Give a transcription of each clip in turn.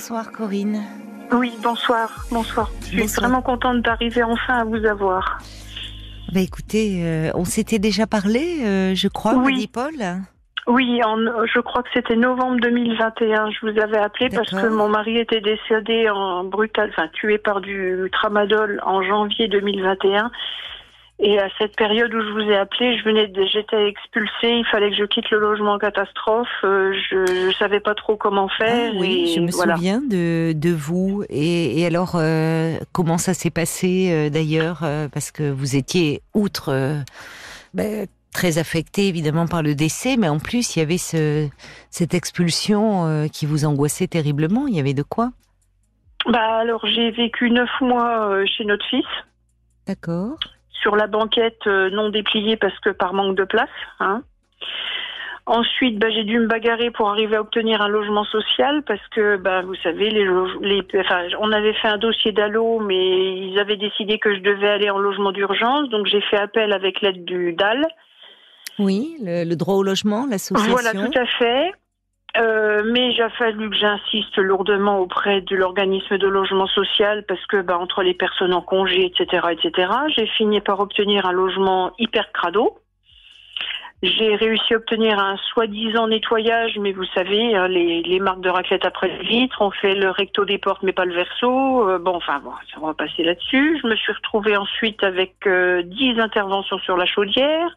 Bonsoir Corinne. Oui, bonsoir, bonsoir. Je suis Bonsoir. vraiment contente d'arriver enfin à vous avoir. Bah écoutez, euh, on s'était déjà parlé, euh, je crois, Oui. Paul. Oui, en, je crois que c'était novembre 2021. Je vous avais appelé parce que mon mari était décédé en brutal, enfin tué par du tramadol en janvier 2021. Et à cette période où je vous ai appelé, je venais, j'étais expulsée. Il fallait que je quitte le logement en catastrophe. euh, je, je savais pas trop comment faire. Ah oui, et je me voilà. souviens de, de vous. Et, et alors, euh, comment ça s'est passé euh, d'ailleurs Parce que vous étiez, outre, euh, ben, très affecté évidemment par le décès, mais en plus, il y avait ce, cette expulsion qui vous angoissait terriblement. Il y avait de quoi? Bah alors j'ai vécu neuf mois chez notre fils. D'accord. Sur la banquette euh, non dépliée parce que par manque de place. Hein. Ensuite, bah, j'ai dû me bagarrer pour arriver à obtenir un logement social parce que, bah, vous savez, les, loge- les, enfin, on avait fait un dossier d'allo, mais ils avaient décidé que je devais aller en logement d'urgence, donc j'ai fait appel avec l'aide du DAL. Oui, le, le droit au logement, l'association. Voilà, tout à fait. Euh, mais il a fallu que j'insiste lourdement auprès de l'organisme de logement social parce que bah, entre les personnes en congé, etc., etc., j'ai fini par obtenir un logement hyper crado. J'ai réussi à obtenir un soi-disant nettoyage, mais vous savez, hein, les, marques de raclette après le vitre, on fait le recto des portes, mais pas le verso. Euh, bon, enfin, bon, ça, on va passer là-dessus. Je me suis retrouvée ensuite avec euh, 10 interventions sur la chaudière,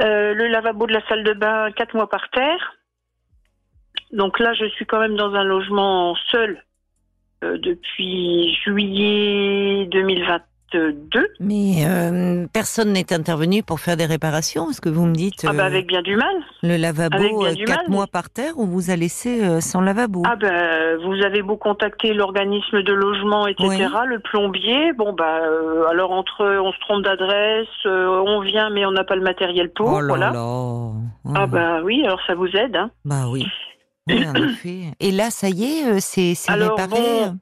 euh, le lavabo de la salle de bain, quatre mois par terre. Donc là, je suis quand même dans un logement seul euh, depuis juillet 2022. Mais euh, personne n'est intervenu pour faire des réparations, est-ce que vous me dites Ah bah euh, avec bien du mal. le lavabo bien euh, du quatre mal. mois par terre, on vous a laissé sans lavabo? Ah ben vous avez beau contacter l'organisme de logement, etc. Le plombier, bon bah alors entre on se trompe d'adresse, on vient mais on n'a pas le matériel pour, Oh là voilà. là Oh. Ah bah oui, alors ça vous aide. Hein. Bah oui. Oui, en effet. Et là, ça y est, euh, c'est réparé bon,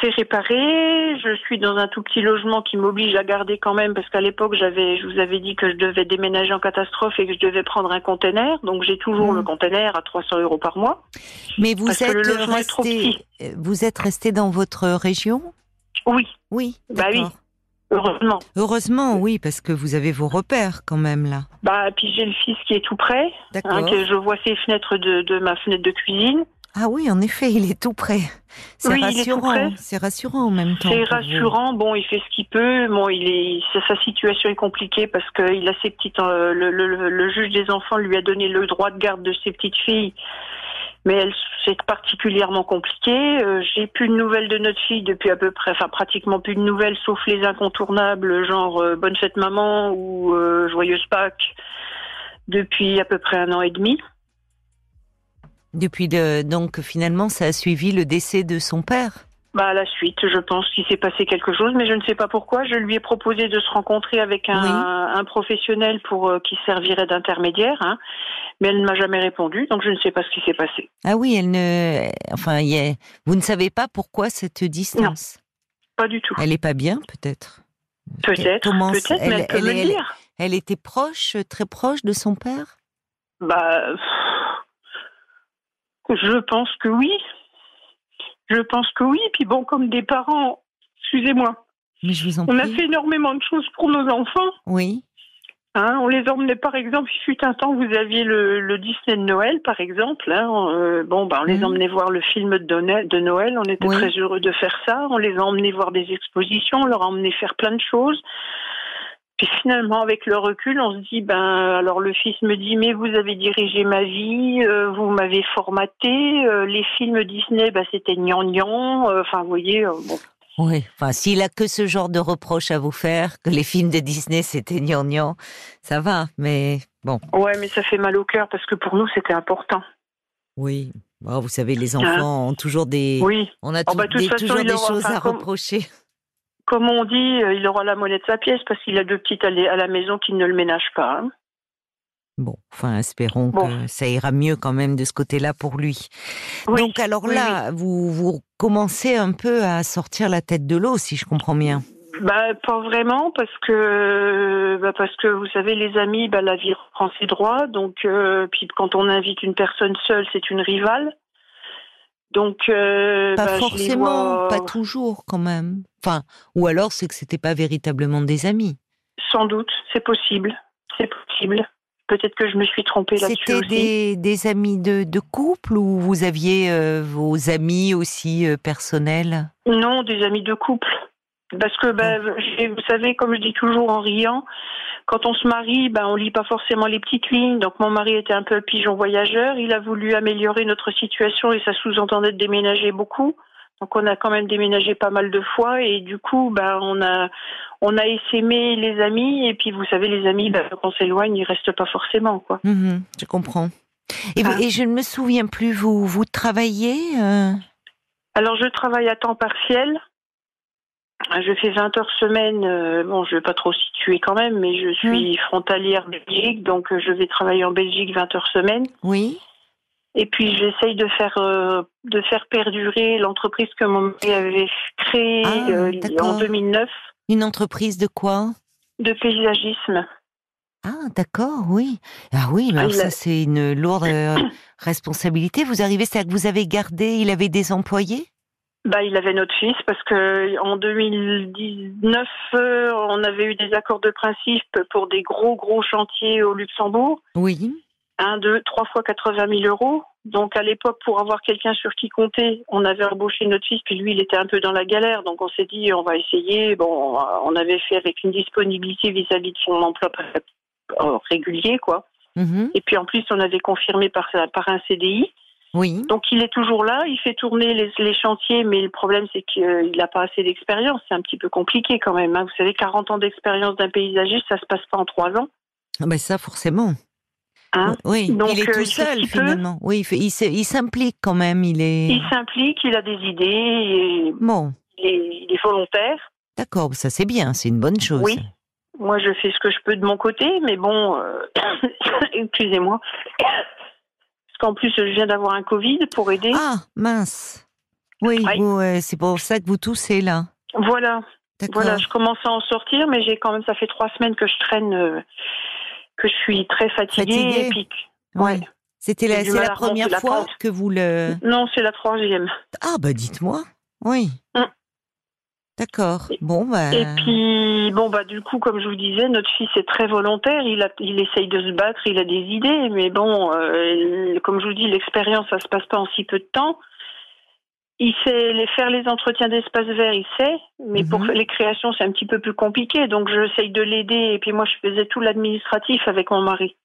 C'est réparé. Je suis dans un tout petit logement qui m'oblige à garder quand même parce qu'à l'époque j'avais, je vous avais dit que je devais déménager en catastrophe et que je devais prendre un container. Donc j'ai toujours Mm. le container à 300 euros par mois. Mais vous parce que êtes le logement est trop resté, euh, vous êtes resté dans votre région? Oui, Oui. Bah oui. Heureusement. Heureusement, oui, parce que vous avez vos repères quand même là. Bah puis j'ai le fils qui est tout près. D'accord. Hein, que je vois ses fenêtres de, de ma fenêtre de cuisine. Ah oui, en effet, il est tout près. C'est Oui, rassurant. C'est rassurant en même temps. C'est vous. rassurant. Bon, il fait ce qu'il peut. Bon, il est sa, situation est compliquée parce qu'il a ses petites. euh, le, le- le juge des enfants lui a donné le droit de garde de ses petites filles, mais c'est particulièrement compliqué. Euh, J'ai plus de nouvelles de notre fille depuis à peu près, enfin pratiquement plus de nouvelles, sauf les incontournables, genre euh, bonne fête maman ou euh, joyeuse Pâques, depuis à peu près un an et demi. Depuis donc finalement, ça a suivi le décès de son père. Bah, à la suite, je pense qu'il s'est passé quelque chose, mais je ne sais pas pourquoi. Je lui ai proposé de se rencontrer avec un, Oui. un professionnel pour euh, qui servirait d'intermédiaire, hein, mais elle ne m'a jamais répondu, donc je ne sais pas ce qui s'est passé. Ah oui, elle ne, enfin, il y a- vous ne savez pas pourquoi cette distance? Pas du tout. Elle est pas bien, peut-être? Peut-être, Comment peut-être, mais elle, elle- peut me elle- le elle- dire. Elle était proche, très proche de son père? Bah, je pense que oui. Je pense que oui. Puis bon, comme des parents, excusez-moi, Mais je vous en on a fait énormément de choses pour nos enfants. Oui. Hein, on les emmenait, par exemple, il fut un temps, vous aviez le, le Disney de Noël, par exemple. Hein, euh, bon, bah, on les Mhm. emmenait voir le film de Noël, de Noël. On était Oui. très heureux de faire ça. On les a emmenés voir des expositions. On leur a emmené faire plein de choses. Puis finalement, avec le recul, on se dit, ben, alors le fils me dit, mais vous avez dirigé ma vie, euh, vous m'avez formaté, euh, les films Disney, ben, c'était gnangnan. Euh, Enfin, vous voyez, bon. Oui. Enfin, s'il a que ce genre de reproches à vous faire, que les films de Disney c'était gnangnan, ça va. Mais bon. Ouais, mais ça fait mal au cœur parce que pour nous, c'était important. Oui. Bon, vous savez, les enfants ont toujours des, Hein Oui. on a Oh, bah, des- façon, toujours des choses enfin, à reprocher. Comme on dit, euh, il aura la monnaie de sa pièce parce qu'il a deux petites à la maison qui ne le ménagent pas. hein. Bon, enfin, espérons Bon. que ça ira mieux quand même de ce côté-là pour lui. Oui, Donc, alors oui, là, vous, vous commencez un peu à sortir la tête de l'eau, si je comprends bien. Bah, pas vraiment, parce que, bah, parce que vous savez, les amis, bah, la vie reprend ses droits. Donc, euh, puis quand on invite une personne seule, c'est une rivale. Donc, euh, pas bah, forcément, vois- pas toujours quand même. Enfin, ou alors c'est que c'était pas véritablement des amis. Sans doute, c'est possible. C'est possible. Peut-être que je me suis trompée là-dessus C'était des, des amis de, de couple ou vous aviez euh, vos amis aussi euh, personnels? Non, des amis de couple. Parce que, ben, j'ai- vous savez, comme je dis toujours en riant, quand on se marie, ben, on lit pas forcément les petites lignes. Donc, mon mari était un peu un pigeon voyageur. Il a voulu améliorer notre situation et ça sous-entendait de déménager beaucoup. Donc, on a quand même déménagé pas mal de fois et du coup, ben, on a, on a essaimé les amis et puis, vous savez, les amis, ben, quand on s'éloigne, ils restent pas forcément, quoi. Mhm, Je comprends. Et, Ah. et je ne me souviens plus, vous, vous travaillez euh, Alors, je travaille à temps partiel. Je fais 20 heures semaine. euh, bon, je vais pas trop situer quand même, mais je suis frontalière Belgique, donc euh, je vais travailler en Belgique 20 heures semaine. Oui Et puis, j'essaye de faire euh, de faire perdurer l'entreprise que mon mari avait créée Ah, euh, en 2009 Une entreprise de quoi? De paysagisme. Ah, d'accord, oui. Ah oui, mais Ah, alors il a- ça, c'est une lourde responsabilité. Vous arrivez, c'est-à-dire que vous avez gardé, il avait des employés? Bah, il avait notre fils parce que en 2019, euh, on avait eu des accords de principe pour des gros gros chantiers au Luxembourg. Oui. un, deux, trois fois 80 000 euros. Donc à l'époque, pour avoir quelqu'un sur qui compter, on avait embauché notre fils, puis lui, il était un peu dans la galère. Donc on s'est dit, on va essayer. Bon, on avait fait avec une disponibilité vis-à-vis de son emploi euh, régulier, quoi. Mhm. Et puis en plus, on avait confirmé par, par un CDI. Oui. Donc il est toujours là, il fait tourner les, les chantiers, mais le problème c'est qu'il n'a pas assez d'expérience. C'est un petit peu compliqué quand même. hein. Vous savez, 40 ans d'expérience d'un paysagiste, ça se passe pas en trois ans. Ah ben ça, forcément. Hein? Oui, Donc, il est euh, tout il fait ce seul qu'il peut. finalement. Oui, il s'implique quand même. Il est Il s'implique, il a des idées, bon. il est, il est volontaire. D'accord, ça c'est bien, c'est une bonne chose. Oui. Moi, je fais ce que je peux de mon côté, mais bon, euh, excusez-moi. Qu'en plus, je viens d'avoir un Covid pour aider. Ah mince. Oui, Oui. euh, c'est pour ça que vous toussez là. Voilà, voilà, je commence à en sortir, mais j'ai quand même, ça fait trois semaines que je traîne, euh, que je suis très fatiguée. Fatiguée et puis, Ouais. ouais. C'était la, première la fois que vous le. Non, c'est la troisième. Ah bah dites-moi. Oui. Hum. D'accord. Bon bah. Et puis, bon, bah, du coup, comme je vous disais, notre fils est très volontaire. Il, a, il essaye de se battre, il a des idées, mais bon, euh, comme je vous dis, l'expérience, ça se passe pas en si peu de temps. Il sait les, faire les entretiens d'espace vert, il sait, mais pour Mhm. les créations, c'est un petit peu plus compliqué. Donc, j'essaye de l'aider. Et puis, moi, je faisais tout l'administratif avec mon mari.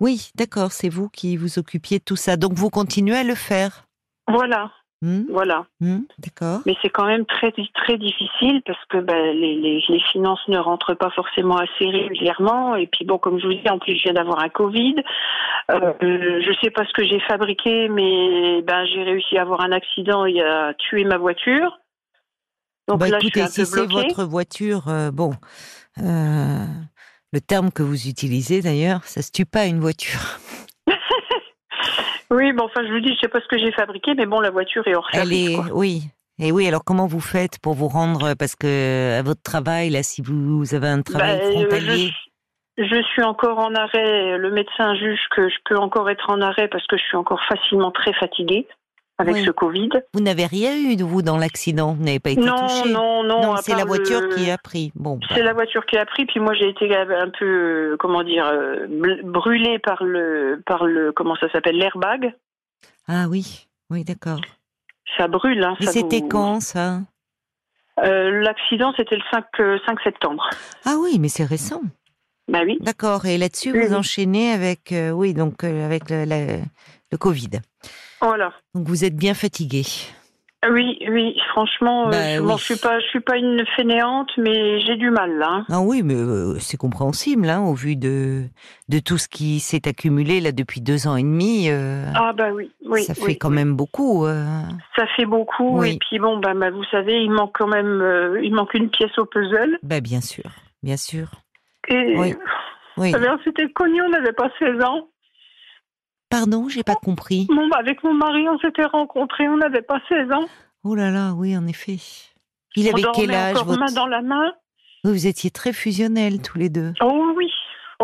Oui, d'accord. C'est vous qui vous occupiez de tout ça. Donc vous continuez à le faire. Voilà, Hum, voilà. D'accord. Mais c'est quand même très très difficile parce que ben, les, les, les finances ne rentrent pas forcément assez régulièrement. Et puis bon, comme je vous dis, en plus je viens d'avoir un Covid. Euh, je sais pas ce que j'ai fabriqué, mais ben j'ai réussi à avoir un accident et à tuer ma voiture. Donc bah là, écoutez, je si suis un c'est votre voiture, euh, bon. euh, le terme que vous utilisez d'ailleurs, ça se tue pas une voiture. Oui, bon, enfin, je vous dis, je sais pas ce que j'ai fabriqué, mais bon, la voiture est hors Elle service. est, quoi. oui. Et oui, alors comment vous faites pour vous rendre, parce que à votre travail, là, si vous avez un travail Ben, euh, frontalier, je, je suis encore en arrêt. Le médecin juge que je peux encore être en arrêt parce que je suis encore facilement très fatiguée avec Oui. ce Covid. vous n'avez rien eu de vous dans l'accident, vous n'avez pas été Non, touché? non, non. à c'est la voiture le- qui a pris. Bon, bah, C'est la voiture qui a pris, puis moi j'ai été un peu, euh, comment dire, euh, brûlée par le, par le, comment ça s'appelle, l'airbag. ah oui, oui, d'accord. Ça brûle. Hein, c'était vous- quand ça? Euh, L'accident, c'était le 5, euh, 5 septembre. Ah oui, mais c'est récent. Bah oui. D'accord. Et là-dessus, Oui, vous enchaînez avec, euh, oui, donc avec le, la- le Covid. Voilà. Donc vous êtes bien fatigué. Oui, oui, franchement, euh, Bah je, bon, oui. je suis pas, je suis pas une fainéante, mais j'ai du mal là. hein. Ah oui, mais euh, c'est compréhensible, hein, au vu de de tout ce qui s'est accumulé là depuis deux ans et demi. euh, Ah bah oui, oui. ça fait oui, quand même beaucoup. euh. Ça fait beaucoup, et puis bon, bah, bah, vous savez, il manque quand même, il manque une pièce au puzzle. Bah bien sûr, bien sûr. Et Oui. Oui. on s'était connus, on n'avait pas 16 ans. Pardon, j'ai pas compris. Avec mon mari, on s'était rencontrés, on n'avait pas 16 ans. Oh là là, oui, en effet. Il on avait quel âge encore votre... main dans la main. Vous étiez très fusionnels tous les deux. Oh oui,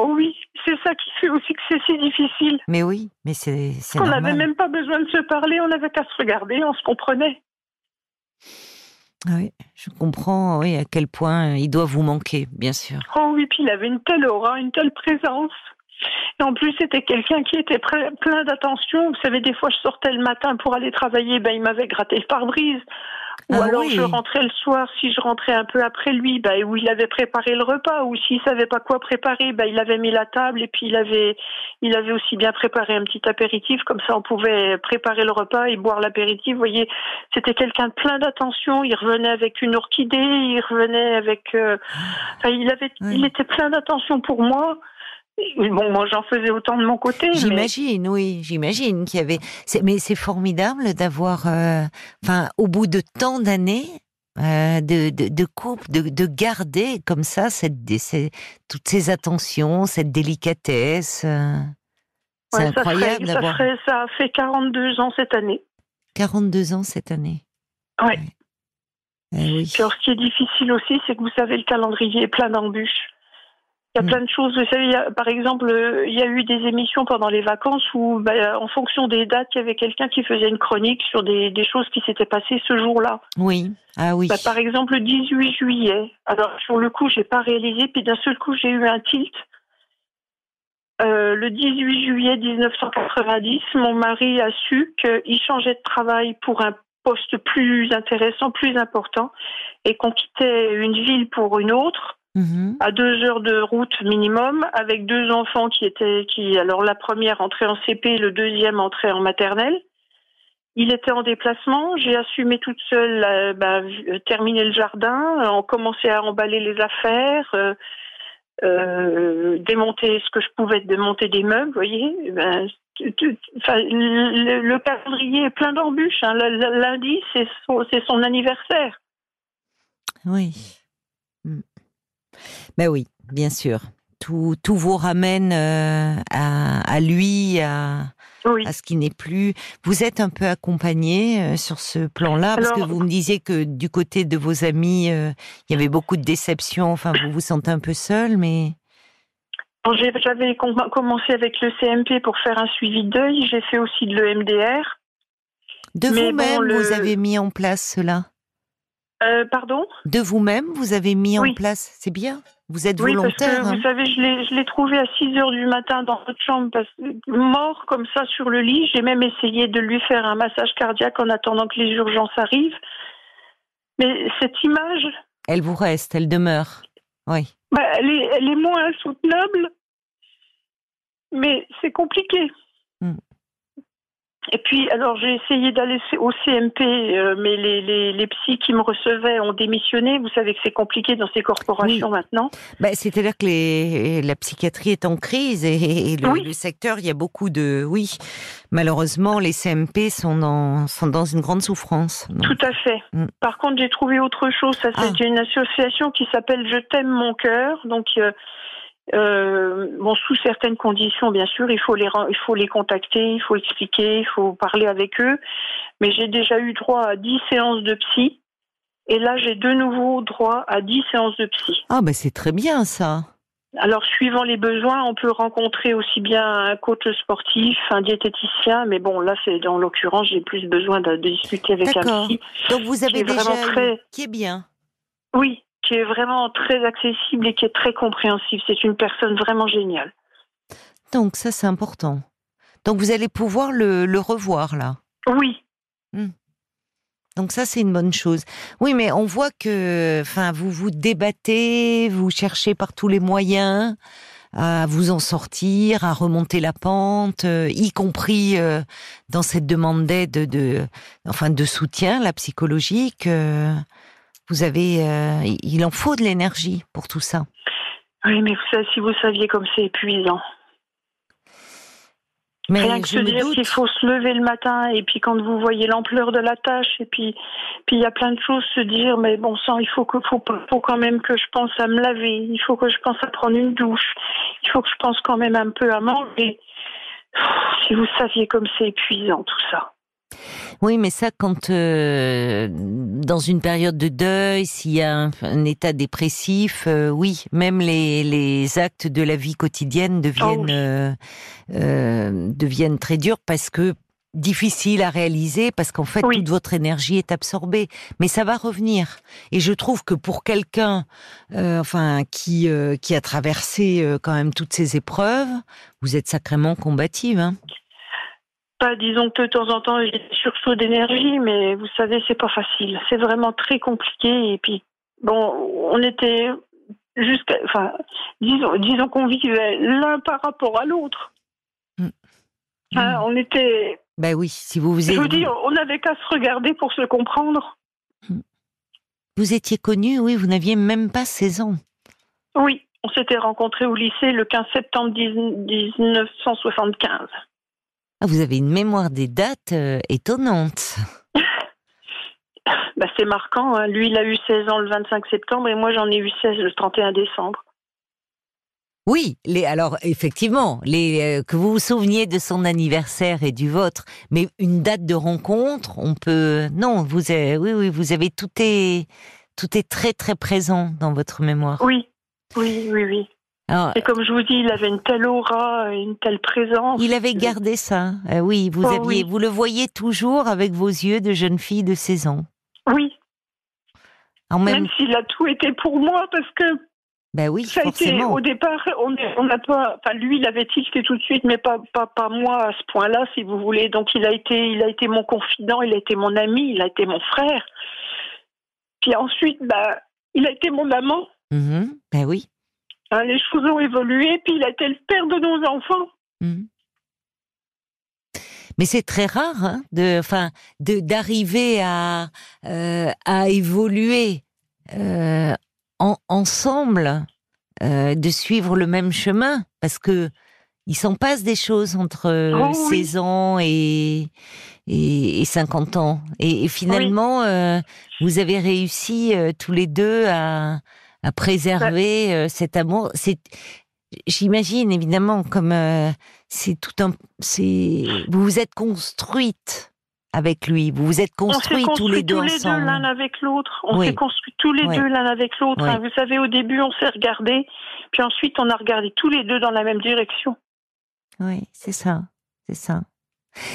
Oh oui, c'est ça qui fait aussi que c'est si difficile. Mais oui, mais c'est On n'avait même pas besoin de se parler, on n'avait qu'à se regarder, on se comprenait. Ah oui, je comprends oui, à quel point il doit vous manquer, bien sûr. Oh oui, puis il avait une telle aura, une telle présence. Et en plus, c'était quelqu'un qui était plein d'attention. Vous savez, des fois, je sortais le matin pour aller travailler, ben, il m'avait gratté le pare-brise. Ou ah alors je rentrais le soir, si je rentrais un peu après lui, bah, où il avait préparé le repas, ou s'il savait pas quoi préparer, bah, il avait mis la table et puis il avait, il avait aussi bien préparé un petit apéritif, comme ça on pouvait préparer le repas et boire l'apéritif. Vous voyez, c'était quelqu'un de plein d'attention. Il revenait avec une orchidée, il revenait avec, euh, il avait, il était plein d'attention pour moi. Bon, moi, j'en faisais autant de mon côté. J'imagine, oui, j'imagine qu'il y avait. Mais c'est formidable d'avoir, euh, enfin, au bout de tant d'années, euh, de, de, de, couple, de, de, garder comme ça cette, toutes ces attentions, cette délicatesse. Euh, c'est incroyable d'avoir. Ça, ça, fait 42 ans cette année. 42 ans cette année. Ouais. Eh oui. Alors, ce qui est difficile aussi, c'est que vous savez, le calendrier est plein d'embûches. Il y a mm. plein de choses. Vous savez, par exemple, il y a eu des émissions pendant les vacances où, bah, en fonction des dates, il y avait quelqu'un qui faisait une chronique sur des, choses qui s'étaient passées ce jour-là. Oui. Ah oui. Bah, par exemple, le 18 juillet. Alors, sur le coup, j'ai pas réalisé, puis d'un seul coup, j'ai eu un tilt. Euh, le 18 juillet 1990, mon mari a su qu'il changeait de travail pour un poste plus intéressant, plus important, et qu'on quittait une ville pour une autre Mhm. à deux heures de route minimum, avec deux enfants qui étaient, qui, alors la première entrait en CP, le deuxième entrait en maternelle. Il était en déplacement, j'ai assumé toute seule, euh, bah, terminer le jardin, on commençait à emballer les affaires, euh, euh, démonter ce que je pouvais démonter des meubles, vous voyez. Eh ben, le, calendrier est plein d'embûches. Hein. Lundi, c'est son, son anniversaire. Oui. Ben oui, bien sûr. Tout, tout vous ramène euh, à, lui, à, à ce qui n'est plus. Vous êtes un peu accompagné euh, sur ce plan-là, parce que vous me disiez que du côté de vos amis, euh, il y avait beaucoup de déceptions. Enfin, vous vous sentez un peu seul, mais. J'avais commencé avec le CMP pour faire un suivi de deuil. J'ai fait aussi de l'EMDR. De vous-même, vous avez mis en place cela? Euh, pardon? De vous-même, vous avez mis en place, c'est bien? Vous êtes volontaire oui, parce que, Vous hein? savez, je l'ai trouvé à 6 heures du matin dans votre chambre, parce, mort comme ça sur le lit. J'ai même essayé de lui faire un massage cardiaque en attendant que les urgences arrivent. Mais cette image... Elle vous reste, elle demeure. Oui. Bah, elle, est, elle est moins insoutenable, mais c'est compliqué. Hmm. Et puis, alors j'ai essayé d'aller au CMP, euh, mais les, les, les, psys qui me recevaient ont démissionné. Vous savez que c'est compliqué dans ces corporations maintenant. Bah, C'est-à-dire que les, la psychiatrie est en crise et, le, secteur, il y a beaucoup de... Oui, malheureusement, les CMP sont dans, sont dans une grande souffrance. Tout à fait. Mm. Par contre, j'ai trouvé autre chose. Ça, c'est ah. une association qui s'appelle Je t'aime mon cœur. Donc, euh, euh, bon, sous certaines conditions, bien sûr, il faut les il faut les contacter, il faut expliquer, il faut parler avec eux. Mais j'ai déjà eu droit à 10 séances de psy, et là j'ai de nouveau droit à 10 séances de psy. Ah, ben c'est très bien ça. Alors, suivant les besoins, on peut rencontrer aussi bien un coach sportif, un diététicien, mais bon, là, c'est dans l'occurrence, j'ai plus besoin de, discuter avec un psy. Donc, vous avez déjà très... qui est bien. Oui, qui est vraiment très accessible et qui est très compréhensible. C'est une personne vraiment géniale. Donc ça, c'est important. Donc vous allez pouvoir le, revoir là. Oui. Hmm. Donc ça, c'est une bonne chose. Oui, mais on voit que, enfin, vous vous débattez, vous cherchez par tous les moyens à vous en sortir, à remonter la pente, euh, y compris euh, dans cette demande d'aide, de, enfin, de soutien, la psychologique. Euh. Vous avez, euh, il en faut de l'énergie pour tout ça. Oui, mais si vous saviez comme c'est épuisant. Mais Rien que se dire qu'il faut se lever le matin et puis quand vous voyez l'ampleur de la tâche et puis puis il y a plein de choses se dire mais bon sang il faut que faut, faut quand même que je pense à me laver il faut que je pense à prendre une douche il faut que je pense quand même un peu à manger si vous saviez comme c'est épuisant tout ça Oui, mais ça, quand euh, dans une période de deuil, s'il y a un, un état dépressif, euh, oui, même les, les actes de la vie quotidienne deviennent Oh oui. euh, deviennent très durs parce que difficiles à réaliser parce qu'en fait Oui. toute votre énergie est absorbée. Mais ça va revenir. Et je trouve que pour quelqu'un, euh, enfin qui euh, qui a traversé euh, quand même toutes ces épreuves, vous êtes sacrément combative. Hein Pas, disons que de temps en temps, j'ai des sursauts d'énergie, mais vous savez, c'est pas facile. C'est vraiment très compliqué. Et puis, bon, on était jusqu'à, enfin, disons, disons qu'on vivait l'un par rapport à l'autre. Hein, on était, Ben oui, si vous vous je êtes, vous dis, on n'avait qu'à se regarder pour se comprendre. vous étiez connu, oui, vous n'aviez même pas 16 ans. Oui, on s'était rencontrés au lycée le 15 septembre 10 1975. Ah, vous avez une mémoire des dates euh, étonnante. Bah, c'est marquant. hein. Lui, il a eu 16 ans le 25 septembre et moi, j'en ai eu 16 le 31 décembre. Oui, les, alors effectivement, les, euh, que vous vous souveniez de son anniversaire et du vôtre, mais une date de rencontre, on peut. Non, vous avez, oui, oui, vous avez tout est tout est très très présent dans votre mémoire. Oui, oui, oui, oui. Alors, Et comme je vous dis, il avait une telle aura, une telle présence. il avait gardé ça. Euh, oui, vous Oh, aviez, oui. vous le voyez toujours avec vos yeux de jeune fille de 16 ans. Oui, En même, même s'il a tout été pour moi, parce que ben oui, ça a été au départ, on n'a pas, enfin lui, il avait tilté tout de suite, mais pas, pas, pas moi à ce point-là, si vous voulez. Donc il a été, il a été mon confident, il a été mon ami, il a été mon frère. Puis ensuite, bah, il a été mon amant. Mhm, ben oui. Hein, les choses ont évolué, puis il a été le père de nos enfants. Mhm. Mais c'est très rare, hein, de, enfin, d'arriver à euh, à évoluer euh, en, ensemble, euh, de suivre le même chemin, parce que il s'en passe des choses entre Oh oui. 16 ans et, et et 50 ans, et, et finalement, vous avez réussi tous les deux à à préserver euh, cet amour. C'est J'imagine évidemment comme euh, c'est tout un c'est vous vous êtes construite avec lui, vous vous êtes On construits construit tous les deux deux ensemble. l'un avec l'autre. On Oui. s'est construit tous les Oui. deux l'un avec l'autre. Oui. hein. Vous savez, au début, on s'est regardé, puis ensuite, on a regardé tous les deux dans la même direction. Oui, c'est ça, c'est ça.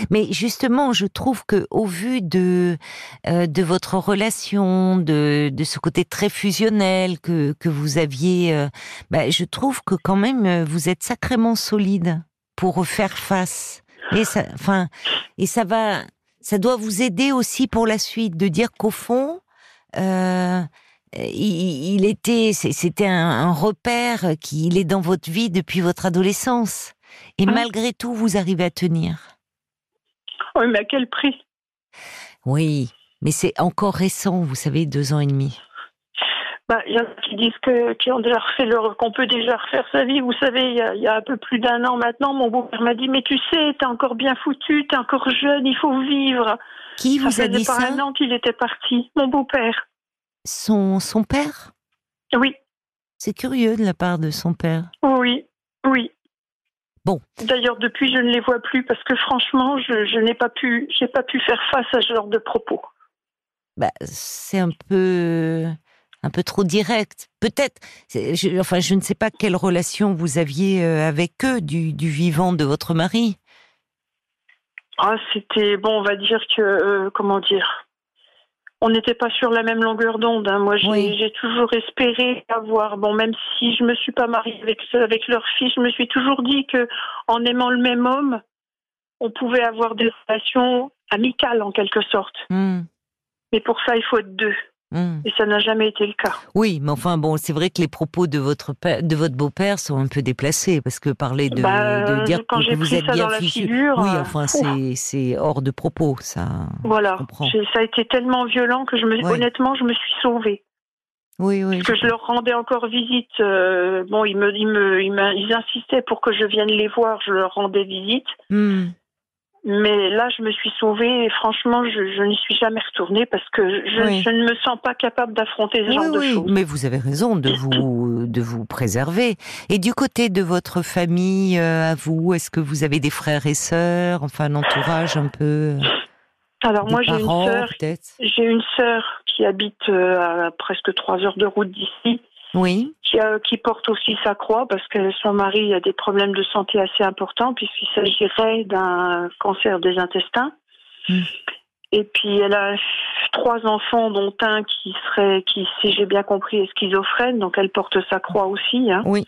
Mais justement, je trouve que au vu de euh, de votre relation, de de ce côté très fusionnel que que vous aviez, euh, bah, je trouve que quand même euh, vous êtes sacrément solide pour faire face. Et ça, enfin, et ça va, ça doit vous aider aussi pour la suite de dire qu'au fond, euh, il, il était, c'était un, un repère qui il est dans votre vie depuis votre adolescence. Et malgré tout, vous arrivez à tenir. Oui, mais à quel prix? Oui, mais c'est encore récent, vous savez, deux ans et demi. Bah, Il y en a qui disent que qu'on peut déjà refaire sa vie. Vous savez, il y a, il y a un peu plus d'un an maintenant, mon beau-père m'a dit Mais tu sais, t'es encore bien foutu, t'es encore jeune, il faut vivre. Qui vous ça a faisait dit pas ça un an qu'il était parti, mon beau-père. Son son père? Oui, C'est curieux de la part de son père. oui, oui. Bon. D'ailleurs, depuis, je ne les vois plus parce que franchement, je, je n'ai pas pu, j'ai pas pu faire face à ce genre de propos. Bah, c'est un peu un peu trop direct. Peut-être. je- Enfin, je ne sais pas quelle relation vous aviez euh, avec eux du, du vivant de votre mari. Ah, c'était bon, on va dire que euh, comment dire, on n'était pas sur la même longueur d'onde. hein. Moi, j'ai Oui. toujours espéré avoir, bon, même si je me suis pas mariée avec avec leur fils, je me suis toujours dit que en aimant le même homme, on pouvait avoir des relations amicales en quelque sorte. Hmm, Mais pour ça, il faut être deux, hmm. et ça n'a jamais été le cas. Oui, mais enfin bon, c'est vrai que les propos de votre père, de votre beau-père sont un peu déplacés parce que parler de, Bah, de dire quand que vous pris êtes ça bien dans la figure, Oui, euh, enfin c'est c'est hors de propos ça. Voilà, ça a été tellement violent que je me, Ouais. honnêtement, je me suis sauvée. Oui, oui. Parce que je leur rendais encore visite. euh, bon, ils me, ils me, ils insistaient pour que je vienne les voir. Je leur rendais visite. Hmm. Mais là, je me suis sauvée et franchement, je, je n'y suis jamais retournée parce que je, Oui. je ne me sens pas capable d'affronter ce Oui, genre de choses. mais vous avez raison de vous de vous préserver. Et du côté de votre famille, euh, à vous, est-ce que vous avez des frères et sœurs, enfin un entourage un peu Alors Des moi j'ai une sœur, j'ai une sœur qui habite euh, à presque trois heures de route d'ici, Oui. qui, a- qui porte aussi sa croix parce que son mari a des problèmes de santé assez importants puisqu'il s'agirait d'un cancer des intestins. Mm. Et puis elle a trois enfants dont un qui serait, qui si j'ai bien compris, est schizophrène, donc elle porte sa croix aussi. Hein. Oui.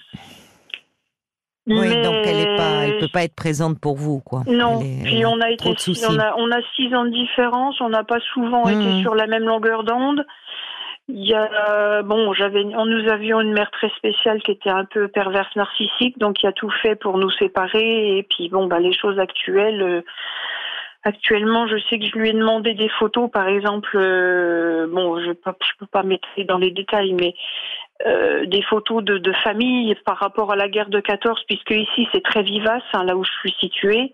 Oui, Mais- donc elle est pas, elle peut pas être présente pour vous, quoi. Non, est- puis a on a été, on a, on a six ans de différence, on n'a pas souvent été Mhm. sur la même longueur d'onde. Il y a, euh, bon, j'avais, on nous avions une mère très spéciale qui était un peu perverse narcissique, donc qui a tout fait pour nous séparer. Et puis bon, bah les choses actuelles. euh, Actuellement, je sais que je lui ai demandé des photos, par exemple. euh, bon, je je peux pas mettre dans les détails, mais euh, des photos de, de famille par rapport à la guerre de 14, puisque ici c'est très vivace, hein, là où je suis située.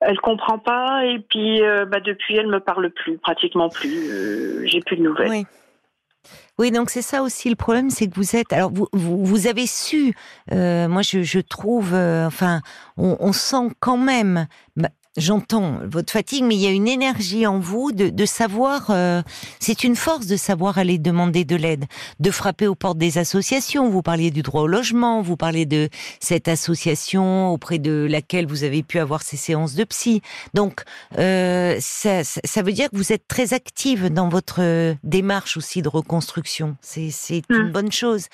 Elle comprend pas et puis euh, bah, depuis elle me parle plus, pratiquement plus. Euh, J'ai plus de nouvelles. Oui. Oui, donc c'est ça aussi le problème, c'est que vous êtes. Alors vous, vous, avez su. euh, moi, je, trouve. euh, enfin, on, on sent quand même. J'entends votre fatigue, mais il y a une énergie en vous de, de savoir. euh, c'est une force de savoir aller demander de l'aide, de frapper aux portes des associations. Vous parliez du droit au logement, vous parlez de cette association auprès de laquelle vous avez pu avoir ces séances de psy. Donc, euh, ça, ça, veut dire que vous êtes très active dans votre euh, démarche aussi de reconstruction. C'est c'est Mm. une bonne chose.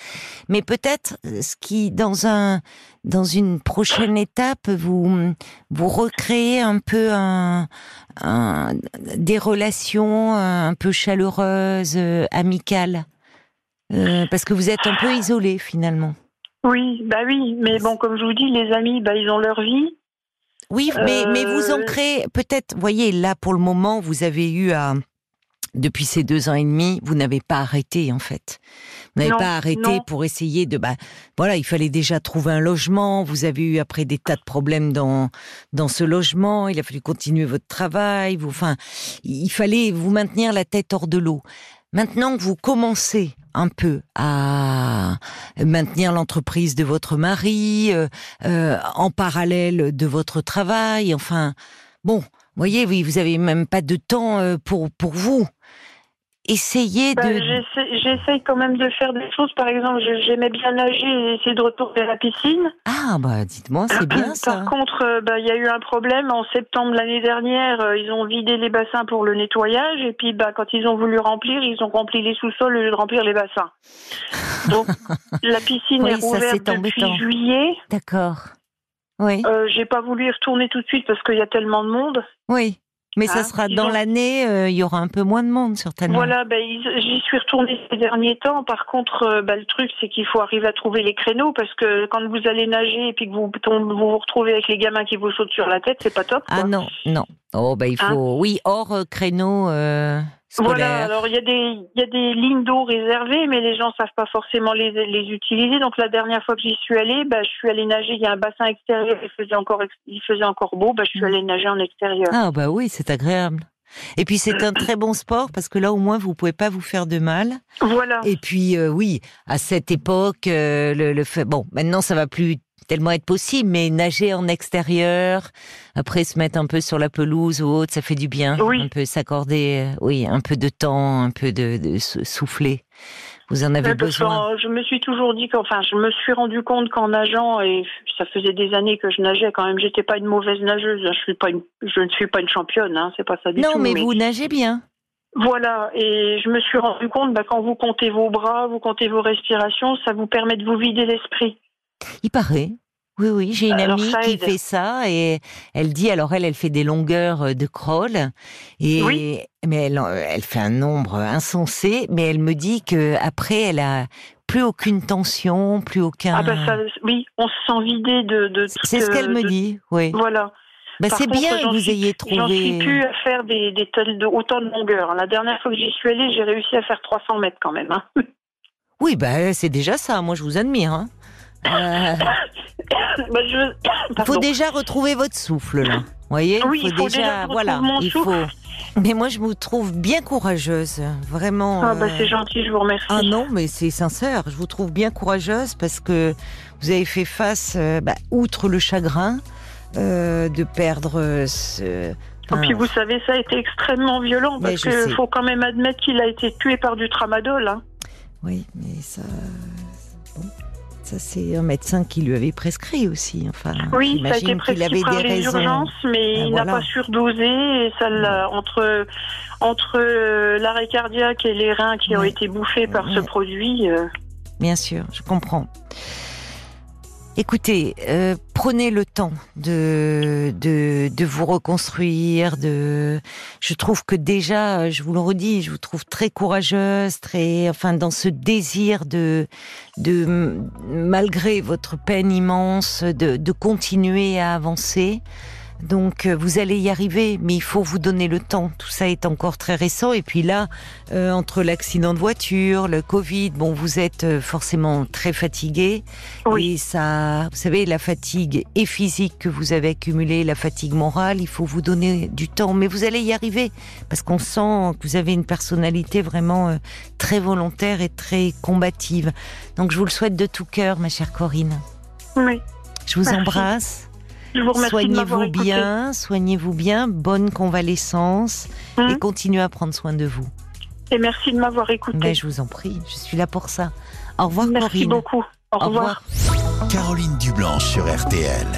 Mais peut-être euh, ce qui, dans un, dans une prochaine étape, vous vous recréez un peu un, un- des relations un peu chaleureuses, euh, amicales, Euh, parce que vous êtes un peu isolé finalement. Oui, bah oui, mais bon, comme je vous dis, les amis, bah ils ont leur vie. Oui, mais, mais vous Euh, ancrez peut-être, voyez, là pour le moment, vous avez eu à, depuis ces deux ans et demi, vous n'avez pas arrêté en fait. Vous n'avez pas arrêté non. pour essayer de, bah, voilà, il fallait déjà trouver un logement. Vous avez eu après des tas de problèmes dans dans ce logement. Il a fallu continuer votre travail. Vous, enfin, il fallait vous maintenir la tête hors de l'eau. Maintenant que vous commencez un peu à maintenir l'entreprise de votre mari, euh, euh, en parallèle de votre travail, enfin, bon, voyez, oui, vous avez même pas de temps euh, pour pour vous. Bah, de. j'essaie- J'essaye quand même de faire des choses. Par exemple, j'aimais bien nager et essayer de retourner à la piscine. Ah bah dites-moi, c'est bien ça. Par contre, euh, bah, il y a eu un problème. En septembre l'année dernière, euh, ils ont vidé les bassins pour le nettoyage. Et puis, bah, quand ils ont voulu remplir, ils ont rempli les sous-sols au lieu de remplir les bassins. Donc, la piscine Oui, est rouverte depuis embêtant. juillet. D'accord. Oui, Euh, J'ai pas voulu y retourner tout de suite parce qu'il y a tellement de monde. oui. Mais ça Hein, sera dans ont- l'année, euh, il y aura un peu moins de monde certainement. Voilà, ben, j'y suis retournée ces derniers temps. Par contre, euh, ben, le truc, c'est qu'il faut arriver à trouver les créneaux parce que quand vous allez nager et puis que vous vous, vous retrouvez avec les gamins qui vous sautent sur la tête, c'est pas top. Ah non, non. Oh bah il Hein faut, oui, hors euh, créneau euh, Voilà, alors il y a des y a des lignes d'eau réservées, mais les gens savent pas forcément les, les utiliser. Donc la dernière fois que j'y suis allée, ben, je suis allée nager. Il y a un bassin extérieur, il faisait encore il faisait encore beau. Ben, je suis Mm. allée nager en extérieur. Ah bah oui, c'est agréable. Et puis c'est un très bon sport parce que là au moins vous pouvez pas vous faire de mal. Voilà. Et puis euh, oui, à cette époque, euh, le, le fait, bon, maintenant ça va plus tellement être possible, mais nager en extérieur, après se mettre un peu sur la pelouse ou autre, ça fait du bien. Oui. Un peu s'accorder, euh, oui, un peu de temps, un peu de, de sou- souffler. Vous en avez besoin? euh, je me suis toujours dit qu'enfin, je me suis rendu compte qu'en nageant, et ça faisait des années que je nageais quand même, j'étais pas une mauvaise nageuse. Je suis pas une, je ne suis pas une championne, hein, c'est pas ça du Non, tout. mais vous nagez bien. Voilà, et je me suis rendu compte, bah, quand vous comptez vos bras, vous comptez vos respirations, ça vous permet de vous vider l'esprit. Il paraît. Oui, oui, j'ai une Alors, amie qui aide. fait ça et elle dit, alors elle, elle fait des longueurs euh, de crawl et Oui. mais elle, euh, elle fait un nombre insensé, mais elle me dit que après elle a plus aucune tension, plus aucun. Ah bah ça, oui, on se sent vidé de. de C'est ce toute, qu'elle me de- dit, oui. Voilà. Bah, c'est bien que vous suis- ayez J'en suis trouvé. plus à faire des, des de autant de longueur. La dernière fois que j'y suis allée, j'ai réussi à faire 300 mètres quand même. Hein. Oui, bah c'est déjà ça. Moi, je vous admire. Hein. Euh, Bah, je... Il Pardon. faut déjà retrouver votre souffle là. Vous voyez Oui, il faut déjà retrouve voilà, il souffle. faut. Mais moi, je vous trouve bien courageuse, vraiment. Ah bah euh, c'est gentil, je vous remercie. Ah non, mais c'est sincère. Je vous trouve bien courageuse parce que vous avez fait face, euh, bah, outre le chagrin euh, de perdre euh, ce, Et puis vous savez, ça a été extrêmement violent parce qu'il faut quand même admettre qu'il a été tué par du tramadol. Hein. Oui, mais ça. Ça, c'est un médecin qui lui avait prescrit aussi. Enfin, oui, ça a été prescrit par les urgences, mais ben il n'a pas surdosé. Et ça, entre entre euh, l'arrêt cardiaque et les reins qui ont été bouffés par ce produit. Euh, Bien sûr, je comprends. Écoutez, euh, prenez le temps de, de, de vous reconstruire. De, je trouve que déjà, je vous le redis, je vous trouve très courageuse, très, enfin, dans ce désir de, de malgré votre peine immense, de, de continuer à avancer. Donc euh, vous allez y arriver, mais il faut vous donner le temps. Tout ça est encore très récent. Et puis là, euh, entre l'accident de voiture, le Covid, bon, vous êtes euh, forcément très fatigué. Oui. Et ça, vous savez, la fatigue et physique que vous avez accumulée, la fatigue morale, il faut vous donner du temps. Mais vous allez y arriver parce qu'on sent que vous avez une personnalité vraiment très volontaire et très combative. Donc je vous le souhaite de tout cœur, ma chère Corinne. Oui. Je vous embrasse. Soignez-vous bien, soignez-vous bien, bonne convalescence et continuez à prendre soin de vous. Et merci de m'avoir écouté. Mais je vous en prie, je suis là pour ça. Au revoir merci Corinne. beaucoup. Au, revoir. Caroline Dublanche sur RTL.